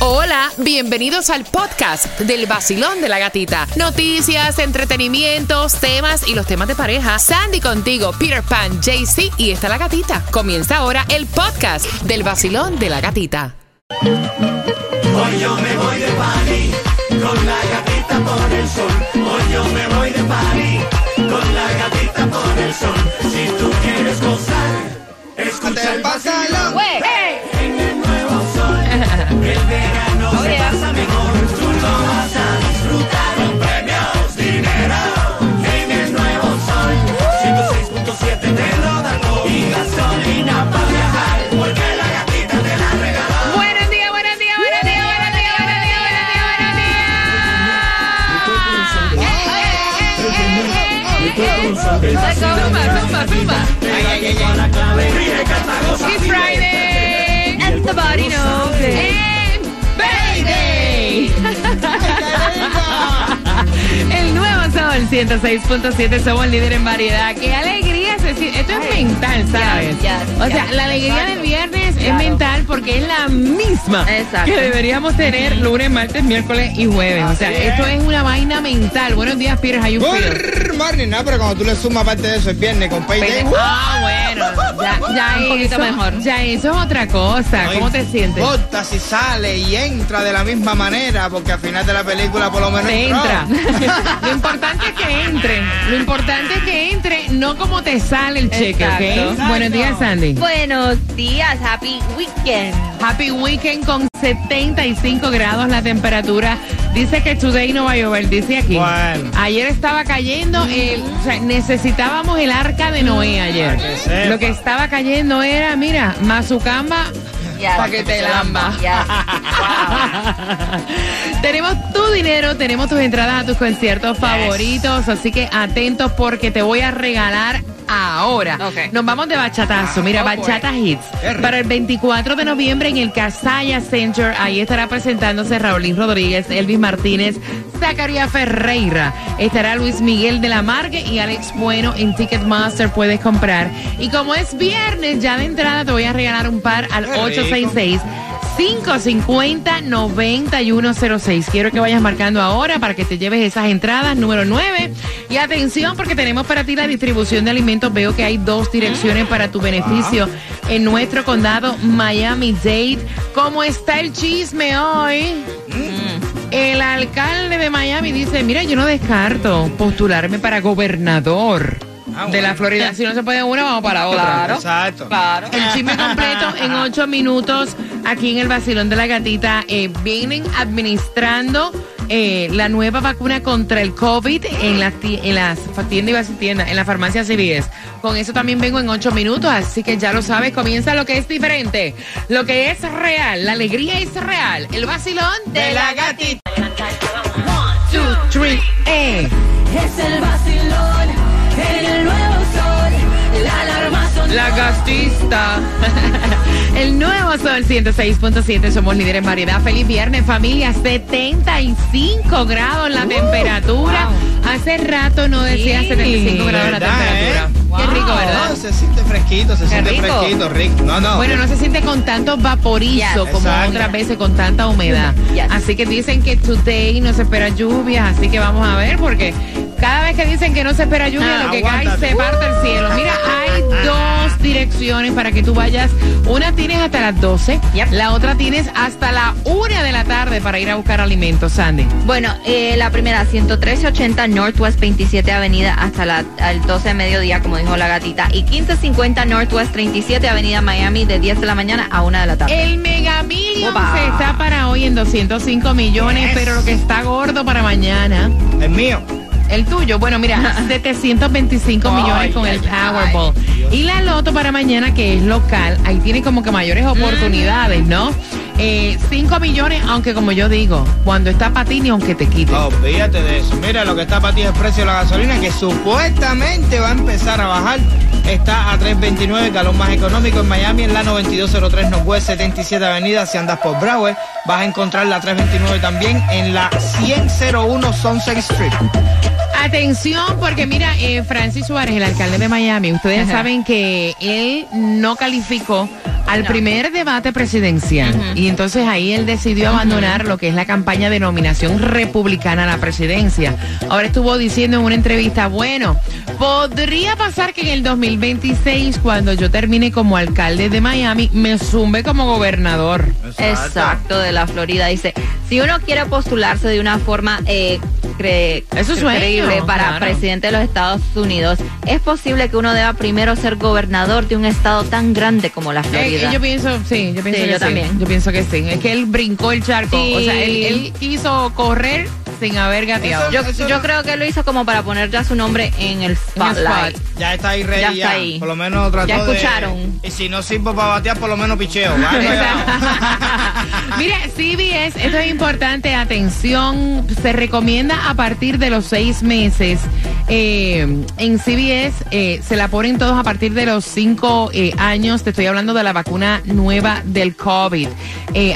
Hola, bienvenidos al podcast del vacilón de la gatita. Noticias, entretenimientos, temas y los temas de pareja. Sandy contigo, Peter Pan, JC y está la gatita. Comienza ahora el podcast del vacilón de la gatita. Hoy yo me voy de party con la gatita por el sol. Hoy yo me voy de party con la gatita por el sol. Si tú quieres gozar, escucha el vacilón. Verano se pasa mejor. Tú lo vas a disfrutar con premios, dinero. En el nuevo sol, 106.7 te lo da todo. Y gasolina para viajar, porque la gatita te la regaló. Buenos días, buenos días, buenos días, buenos días, buenos días, buenos días, buenos días. Zumba, zumba, zumba. It's Friday. And the body knows it. El nuevo sol 106.7 somos líder en variedad. Qué alegría. Esto es mental, ¿sabes? O sea, la alegría del viernes es mental porque es la misma Exacto. que deberíamos tener lunes, martes, miércoles y jueves. O sea, esto es una vaina mental. Buenos días, you feel? Good morning, no, pero cuando tú le sumas parte de eso el viernes con Payday, ah, bueno, ya, ya Un poquito eso, mejor. Ya eso es otra cosa. no ¿Cómo te sientes? importa si sale y entra de la misma manera, porque al final de la película por lo menos Te entra. Lo importante es que entre. Lo importante es que entre, no como te sale el cheque, Exacto. ¿ok? Buenos días, Sandy. Buenos días, happy weekend. Happy weekend con 75 grados la temperatura. Dice que today no va a llover, dice aquí. Bueno. Ayer estaba cayendo, el, o sea, necesitábamos el arca de Noé ayer. que sepa. Lo que estaba cayendo era, mira, Mazucamba Ya. Pa' que te lamba. Ya. tenemos tu dinero, tenemos tus entradas a tus conciertos favoritos, así que atentos porque te voy a regalar ahora. Nos vamos de bachatazo, mira, Oh, boy. bachata hits. Para el 24 de noviembre en el Casaya Center, ahí estará presentándose Raulín Rodríguez, Elvis Martínez, Zacarías Ferreira. Estará Luis Miguel de la Margue y Alex Bueno en Ticketmaster puedes comprar. Y como es viernes, ya de entrada te voy a regalar un par al Qué rico. 866 550-9106. Quiero que vayas marcando ahora para que te lleves esas entradas. Número 9. Y atención porque tenemos para ti la distribución de alimentos. Veo que hay dos direcciones para tu beneficio en nuestro condado Miami-Dade. ¿Cómo está el chisme hoy? El alcalde de Miami dice, mira, yo no descarto postularme para gobernador Ah, de la. Florida. Si no se puede una, vamos para otra. Claro. Exacto. Claro. El chisme completo en ocho minutos aquí en el Basilón de la Gatita. Eh, vienen administrando eh, la nueva vacuna contra el COVID en las, en las tiendas, decir tiendas, en las farmacias CVS. Con eso también vengo en ocho minutos, así que ya lo sabes, comienza lo que es diferente, lo que es real, la alegría es real. El Basilón de la Gatita. Two, three, eh. Es el vacilón el nuevo La gastista. El nuevo sol 106.7. Somos líderes en variedad. Feliz viernes, familia. 75 grados la temperatura. Hace rato no decía Sí, 75 grados la ¿verdad, temperatura. eh? Qué Wow. rico, No, ¿verdad? se siente fresquito, se siente rico. fresquito, rico. No, no. Bueno, no se siente con tanto vaporizo Yes. como Exacto. otras veces con tanta humedad. Yes. Así que dicen que today no se espera lluvia, así que vamos a ver porque cada vez que dicen que no se espera lluvia, Ah, lo que cae se parte el cielo. Mira, hay dos direcciones para que tú vayas. Una tienes hasta las 12, Yep. la otra tienes hasta la 1 de la tarde para ir a buscar alimentos, Sandy. Bueno, eh, la primera, 11380 Northwest 27 Avenida hasta la, al 12 de mediodía, como dijo la gatita. Y 1550 Northwest 37 Avenida Miami de 10 de la mañana a 1 de la tarde. El Mega Millions está para hoy en 205 millones, Yes. pero lo que está gordo para mañana El mío. El tuyo, bueno, mira, 725 millones con el Powerball. Y la Loto para mañana, que es local, ahí tiene como que mayores oportunidades, ¿no? 5 millones, aunque como yo digo, cuando está para ti ni aunque te quite. Olvídate de eso. Mira, lo que está para ti es el precio de la gasolina, que supuestamente va a empezar a bajar. Está a 3.29, el galón más económico en Miami, en la 9203 Northwest 77 Avenida. Si andas por Broward, vas a encontrar la 329 también en la 10001 Sunset Street. Atención, porque mira, eh, Francis Suárez, el alcalde de Miami, ustedes Ajá. saben que él no calificó al primer debate presidencial. Y entonces ahí él decidió abandonar lo que es la campaña de nominación republicana a la presidencia. Ahora estuvo diciendo en una entrevista, bueno, podría pasar que en el 2026, cuando yo termine como alcalde de Miami, me zumbe como gobernador. Exacto, de la Florida. Dice, si uno quiere postularse de una forma eh, cre- Eso es sueño, creíble para claro. presidente de los Estados Unidos, es posible que uno deba primero ser gobernador de un estado tan grande como la Eh, Florida. yo pienso, sí, yo pienso Sí, que yo sí. también. Yo pienso que sí. Es que él brincó el charco. Sí. O sea, él, él quiso correr sin haber gateado. Yo, Eso yo no- creo que lo hizo como para poner ya su nombre en el spotlight. Ya está ahí ready. Ya Ya, está ahí. Por lo menos trató Ya de- escucharon. Y si no sirvo para batear, por lo menos picheo. Mire, CBS, esto es importante, atención, se recomienda a partir de los seis meses. Eh, en CBS eh, se la ponen todos a partir de los cinco eh, años. Te estoy hablando de la vacuna nueva del COVID.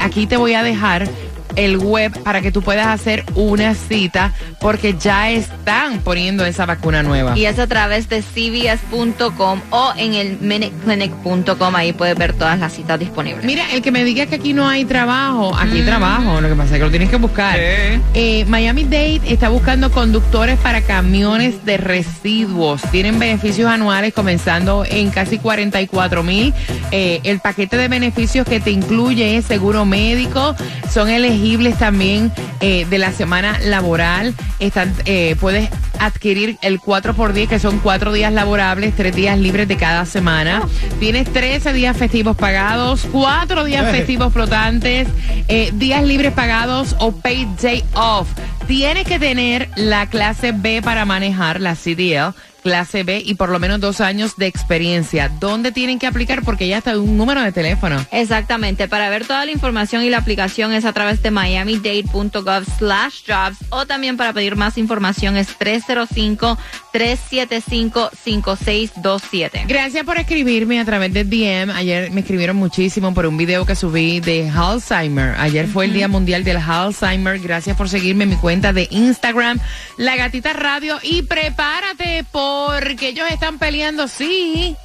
Aquí te voy a dejar el web para que tú puedas hacer una cita porque ya están poniendo esa vacuna nueva. Y es a través de cbs.com o en el minuteclinic.com. Ahí puedes ver todas las citas disponibles. Mira, el que me diga que aquí no hay trabajo, aquí hay trabajo, lo que pasa es que lo tienes que buscar. Eh, Miami Dade está buscando conductores para camiones de residuos. Tienen beneficios anuales comenzando en casi 44 mil. Eh, el paquete de beneficios que te incluye es seguro médico. Son elegibles también eh, de la semana laboral. Están, eh, puedes adquirir el 4 por 10 que son 4 días laborables, 3 días libres de cada semana. Tienes 13 días festivos pagados, 4 días Eh. festivos flotantes, eh, días libres pagados o paid day off. Tienes que tener la clase B para manejar, la CDL, clase B y por lo menos dos años de experiencia. ¿Dónde tienen que aplicar? Porque ya está un número de teléfono. Exactamente. Para ver toda la información y la aplicación es a través de miamidade.gov slash jobs o también para pedir más información es 305-375-5627. Gracias por escribirme a través de DM. Ayer me escribieron muchísimo por un video que subí de Alzheimer. Ayer fue el Día Mundial del Alzheimer. Gracias por seguirme en mi cuenta de Instagram, La Gatita Radio. Y prepárate porque ellos están peleando, sí.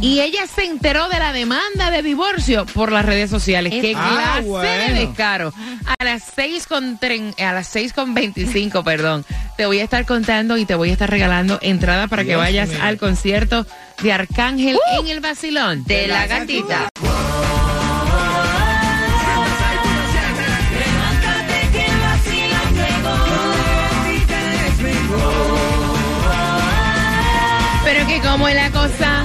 Y ella se enteró de la demanda de divorcio por las redes sociales. Qué Ah, clase de descaro. A las seis con tren- a las con 25, perdón. Te voy a estar contando y te voy a estar regalando entrada para que vayas mío. al concierto de Arcángel en el Basilón. De la gatita. Como es la cosa.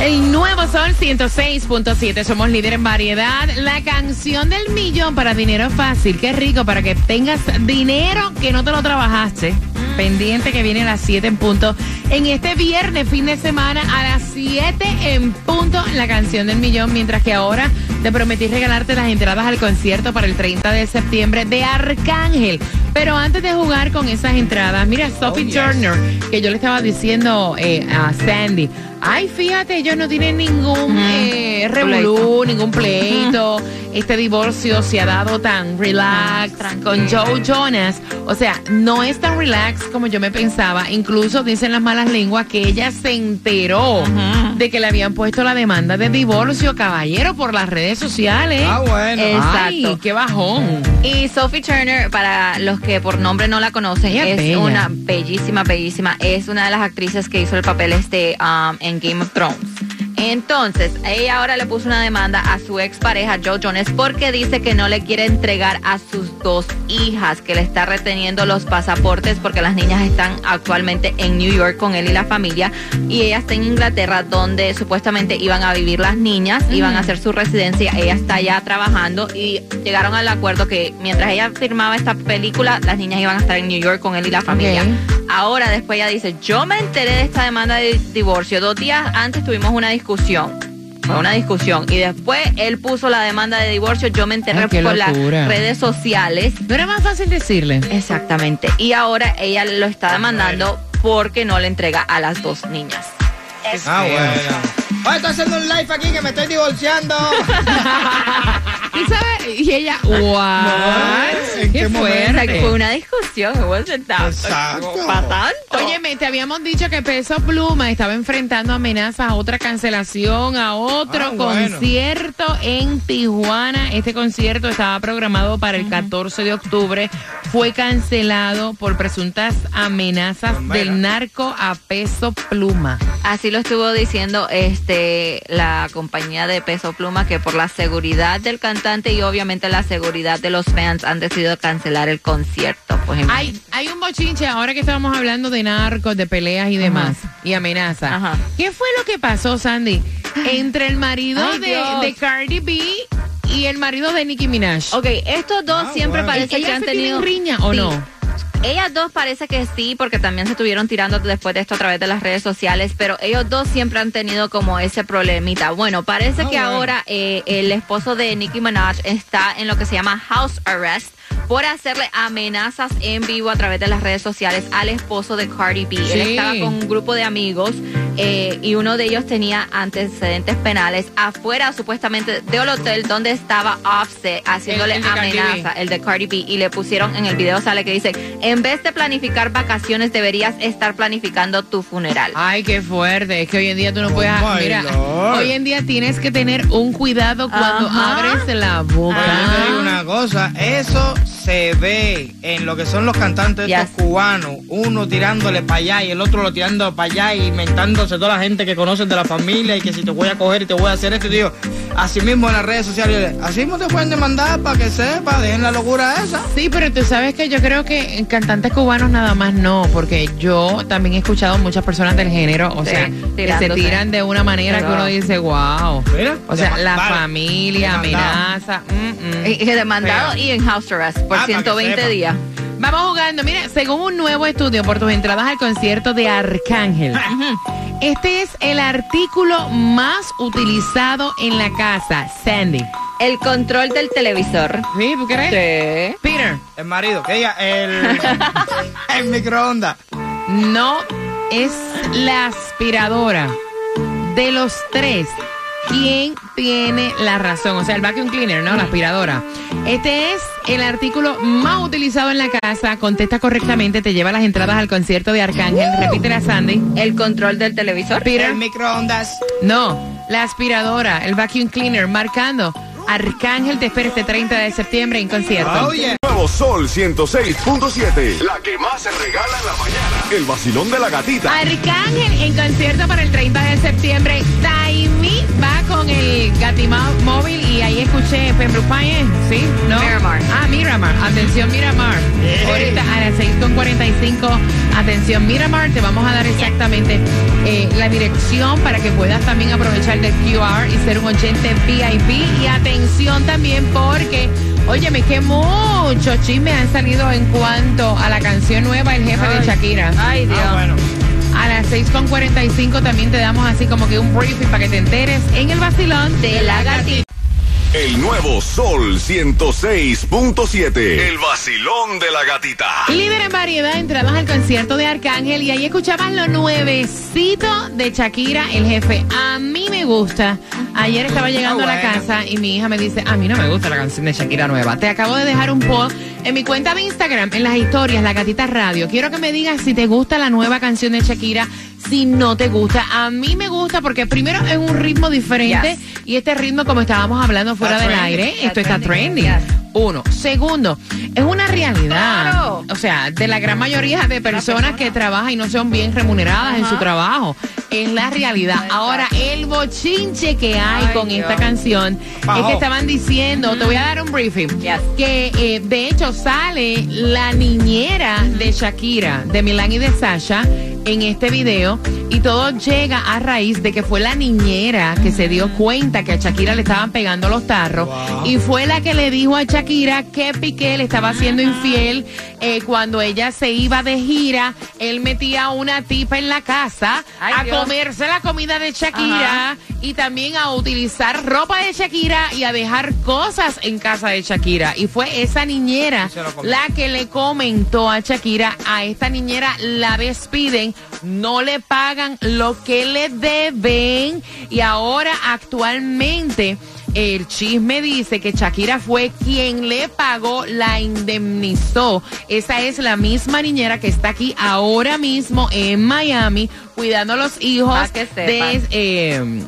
El nuevo Sol 106.7, somos líder en variedad. La canción del millón para dinero fácil. Qué rico para que tengas dinero que no te lo trabajaste. Pendiente que viene a las 7 en punto. En este viernes, fin de semana, a las 7 en punto, la canción del millón. Mientras que ahora te prometí regalarte las entradas al concierto para el 30 de septiembre de Arcángel. Pero antes de jugar con esas entradas, mira, Sophie yes. Turner, que yo le estaba diciendo eh, a Sandy. Ay, fíjate, ellos no tienen ningún eh, revolú, ningún pleito. Este divorcio se ha dado tan relax con Joe Jonas. O sea, no es tan relax como yo me pensaba. Incluso dicen las malas lenguas que ella se enteró de que le habían puesto la demanda de divorcio, caballero, por las redes sociales. Ah, bueno. Ay, exacto. qué bajón. Y Sophie Turner, para los que por nombre no la conocen, Ella es es bella. una bellísima, bellísima. Es una de las actrices que hizo el papel este um, en Game of Thrones. Entonces, ella ahora le puso una demanda a su expareja Joe Jonas porque dice que no le quiere entregar a sus dos hijas, que le está reteniendo los pasaportes porque las niñas están actualmente en New York con él y la familia y ella está en Inglaterra donde supuestamente iban a vivir las niñas, iban a hacer su residencia, ella está ya trabajando y llegaron al acuerdo que mientras ella firmaba esta película, las niñas iban a estar en New York con él y la familia. Ahora después ella dice, yo me enteré de esta demanda de divorcio. Dos días antes tuvimos una discusión. Fue una discusión. Y después él puso la demanda de divorcio. Yo me enteré Ay, por las redes sociales. ¿No era más fácil decirle? Exactamente. Y ahora ella lo está demandando porque no le entrega a las dos niñas. Ah, bueno. Oye, estoy haciendo un live aquí que me estoy divorciando. Y sabes, y ella, what? ¿en qué qué fuerte. fue una discusión, Exacto. para tanto. Óyeme, te habíamos dicho que Peso Pluma estaba enfrentando amenazas a otra cancelación, a otro Ah, bueno. concierto en Tijuana. Este concierto estaba programado para el 14 de octubre. Fue cancelado por presuntas amenazas del narco a Peso Pluma. Así lo estuvo diciendo este la compañía de Peso Pluma que por la seguridad del cantante y obviamente la seguridad de los fans han decidido cancelar el concierto. Pues Hay, hay un bochinche ahora que estábamos hablando de narcos, de peleas y demás, y amenazas. Ajá. ¿Qué fue lo que pasó, Sandy, entre el marido Ay, de, Cardi B y el marido de Nicki Minaj? Ok, estos dos Ah, siempre bueno. parece que ¿Ellas han se tenido riña o Sí. no? Ellas dos parece que sí, porque también se estuvieron tirando después de esto a través de las redes sociales, pero ellos dos siempre han tenido como ese problemita. Bueno, parece Ah, que bueno. ahora eh, el esposo de Nicki Minaj está en lo que se llama house arrest por hacerle amenazas en vivo a través de las redes sociales al esposo de Cardi B. Sí. Él estaba con un grupo de amigos eh, y uno de ellos tenía antecedentes penales afuera supuestamente del hotel donde estaba Offset haciéndole El- el de Cardi B. amenaza el de Cardi B y le pusieron en el video sale que dice en vez de planificar vacaciones deberías estar planificando tu funeral Ay, qué fuerte. Es que hoy en día tú no puedes. Oh, my mira, Lord. hoy en día tienes que tener un cuidado cuando Ajá. abres la boca. Pero yo te digo una cosa, eso se ve en lo que son los cantantes estos cubanos, uno tirándole para allá y el otro lo tirando para allá y inventándose toda la gente que conocen de la familia y que si te voy a coger y te voy a hacer esto, y digo, así mismo en las redes sociales, así mismo te pueden demandar para que sepa, dejen la locura esa. Sí, pero tú sabes que yo creo que en cantantes cubanos nada más no, porque yo también he escuchado muchas personas del género, o Sí, sea, que se tiran de una manera que uno dice, wow. Mira, O sea, la vale, familia, demandado. amenaza. mm, mm. y, y demandado Feo. y en house arrest por Ah, para que 120 sepa. días Vamos jugando. Mira, según un nuevo estudio por tus entradas al concierto de Arcángel, este es el artículo más utilizado en la casa. Sandy. el control del televisor ¿Sí? ¿Tú crees? sí. Peter, El marido, que diga, el, el microondas. no es la aspiradora de los tres. ¿Quién tiene la razón? O sea, el vacuum cleaner, ¿no? La aspiradora. Este es el artículo más utilizado en la casa. Contesta correctamente, te lleva las entradas al concierto de Arcángel. Repítele a Sandy. el control del televisor Peter. El microondas. No, la aspiradora, el vacuum cleaner, marcando. Arcángel te espera este 30 de septiembre en concierto. Oh, yeah. Nuevo Sol 106.7. La que más se regala en la mañana. El vacilón de la gatita. Arcángel en concierto para el 30 de septiembre. Taimi va con el Gatimao móvil y ahí escuché Pembroke Pines, ¿sí? ¿No? Miramar. Ah, Miramar. Atención, Miramar. Ey. Ahorita a las 6.45. Atención, Miramar. Te vamos a dar exactamente eh, la dirección para que puedas también aprovechar del QR y ser un oyente VIP. Y atención también porque, óyeme, que muchos chismes han salido en cuanto a la canción nueva El Jefe de. Shakira. ay Dios Ah, bueno. A las 6.45 también te damos así como que un briefing para que te enteres en el vacilón de la gatita El nuevo Sol 106.7. El vacilón de la gatita. Líder en variedad, entradas al concierto de Arcángel y ahí escuchabas lo nuevecito de Shakira, el jefe. A mí me gusta. Ayer estaba llegando Ah, a la bueno. casa y mi hija me dice, a mí no me gusta la canción de Shakira nueva. Te acabo de dejar un post en mi cuenta de Instagram, en las historias, La Gatita Radio. Quiero que me digas si te gusta la nueva canción de Shakira, si no te gusta. A mí me gusta porque primero es un ritmo diferente Yes. y este ritmo, como estábamos hablando fuera del aire, esto está trending, trending. yes. Uno. Segundo, es una realidad. Claro. O sea, de la gran mayoría de personas que trabajan y no son bien remuneradas en su trabajo. Es la realidad. Ahora, el bochinche que hay Ay, con Dios. esta canción es que estaban diciendo, te voy a dar un briefing, Yes. que eh, de hecho sale la niñera de Shakira, de Milán y de Sasha, en este video. Y todo llega a raíz de que fue la niñera que se dio cuenta que a Shakira le estaban pegando los tarros. Wow. Y fue la que le dijo a Shakira que Piqué le estaba siendo infiel eh, cuando ella se iba de gira. Él metía a una tipa en la casa Ay, a Dios. comerse la comida de Shakira Ajá. Y también a utilizar ropa de Shakira y a dejar cosas en casa de Shakira. Y fue esa niñera la que le comentó a Shakira, a esta niñera la despiden, no le pagan lo que le deben y ahora actualmente el chisme dice que Shakira fue quien le pagó, la indemnizó. Esa es la misma niñera que está aquí ahora mismo en Miami cuidando a los hijos que de, eh,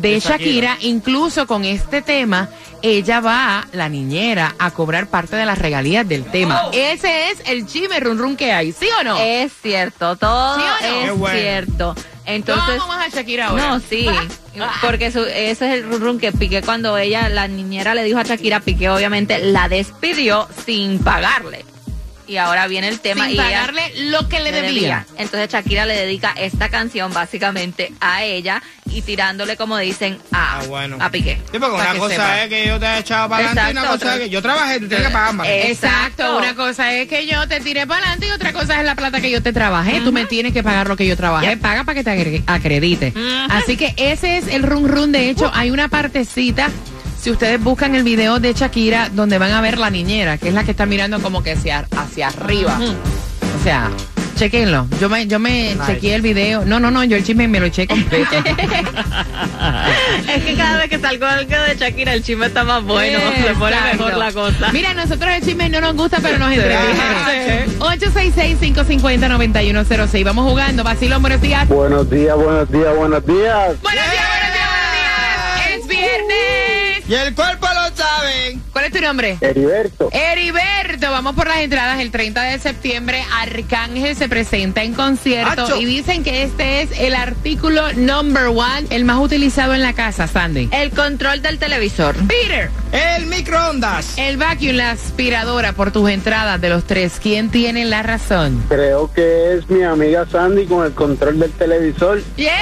de Shakira. Incluso con este tema, ella va, la niñera, a cobrar parte de las regalías del tema. Ese es el chisme run run que hay, ¿sí o no? Es cierto, todo ¿Sí o no? es bueno. cierto. Entonces, ¿Cómo vas a Shakira ahora? no, sí, porque su- ese es el run run que Piqué cuando ella, la niñera le dijo a Shakira, Piqué obviamente la despidió sin pagarle. Y ahora viene el tema Sin y ella pagarle lo que le debía. Entonces Shakira le dedica esta canción básicamente a ella y tirándole, como dicen, a, Ah, bueno. a Piqué. Sí, porque Pa' una cosa sepa. es que yo te he echado para adelante y una cosa es que yo trabajé, tú tienes que pagarme. Eh, Exacto. Exacto. una cosa es que yo te tiré para adelante y otra cosa es la plata que yo te trabajé. Tú me tienes que pagar lo que yo trabajé. Paga para que te acredite. Así que ese es el run run. De hecho, hay una partecita. Si ustedes buscan el video de Shakira, donde van a ver la niñera, que es la que está mirando como que hacia, hacia arriba. O sea, chequenlo. Yo me, yo me chequeé el video. No, no, no, yo el chisme me lo eché completo. Es que cada vez que salgo algo de Shakira, el chisme está más bueno, se pone Exacto. mejor la cosa. Mira, nosotros el chisme no nos gusta, pero nos entretiene. Sí. 866-550-9106. Vamos jugando. Vacilón, buenos días. Buenos días, buenos días, buenos días. Buenos días, buenos días, buenos días. Es viernes. Y el cuerpo lo sabe. ¿Cuál es tu nombre? Heriberto, Heriberto, vamos por las entradas el 30 de septiembre. Arcángel se presenta en concierto Acho. y dicen que este es el artículo number one, el más utilizado en la casa, Sandy. El control del televisor. Peter, El microondas. el vacuum, la aspiradora por tus entradas de los tres. ¿Quién tiene la razón? creo que es mi amiga Sandy con el control del televisor. ¡Yeah!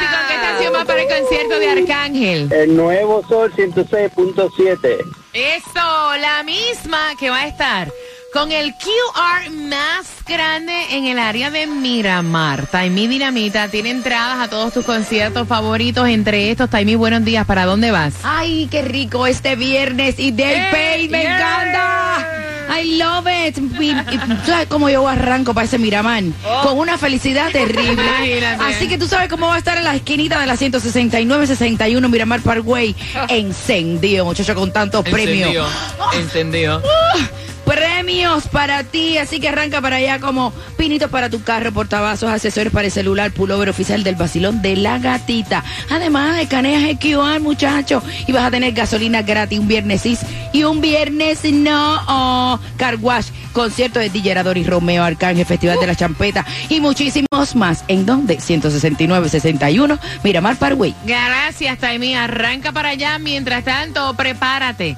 ¿Y con qué canción va para el concierto de Arcángel? El nuevo Sol 106.7. Eso, la misma que va a estar con el QR más grande en el área de Miramar. Taimi Dinamita tiene entradas a todos tus conciertos favoritos, entre estos. Taimi, buenos días. ¿Para dónde vas? Ay, qué rico este viernes y del Yeah, Pay, me yeah. encanta. I love it. Y- y tú ¿Sabes cómo yo arranco para ese Miramar? Con una felicidad terrible. Oh. Imagínate. Así que tú sabes cómo va a estar en la esquinita de la 169-61 Miramar Parkway. Encendido, muchacho, con tantos premios. Encendido. Premios para ti, así que arranca para allá como pinitos para tu carro, portavasos, accesorios para el celular, pullover oficial del vacilón de la gatita. Además, escaneas el QR, muchacho, y vas a tener gasolina gratis un viernes sí y un viernes no. Oh, car wash, concierto de DJ y Romeo Arcángel, Festival de la Champeta y muchísimos más. ¿En donde 169-61 Miramar Parkway. Gracias, Taimi. Arranca para allá. Mientras tanto, prepárate.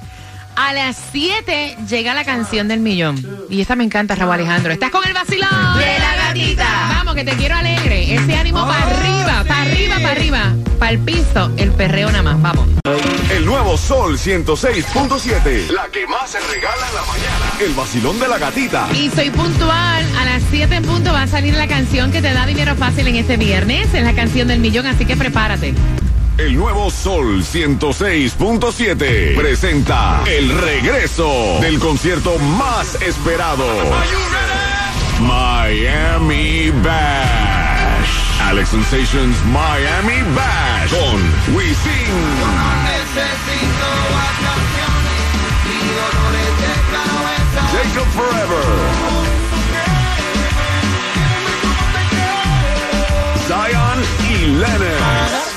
A las 7 llega la canción del millón. Y esta me encanta, Raúl Alejandro. Estás con el vacilón De la gatita. Vamos, que te quiero alegre. Ese ánimo para arriba, para arriba, para arriba. Para el piso, el perreo nada más. Vamos. El nuevo Sol 106.7. La que más se regala en la mañana. El vacilón de la gatita. Y soy puntual. A las 7 en punto va a salir la canción que te da dinero fácil en este viernes. Es la canción del millón, así que prepárate. El nuevo Sol 106.7 presenta el regreso del concierto más esperado. Miami Bash. Alex Sensations Miami Bash con Wisin. Jacob Forever. Zion y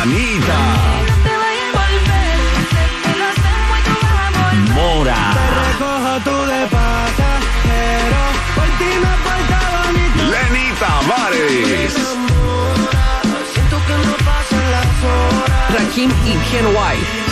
Anita. Mora. Lenny Tavares. Rakim y Ken White.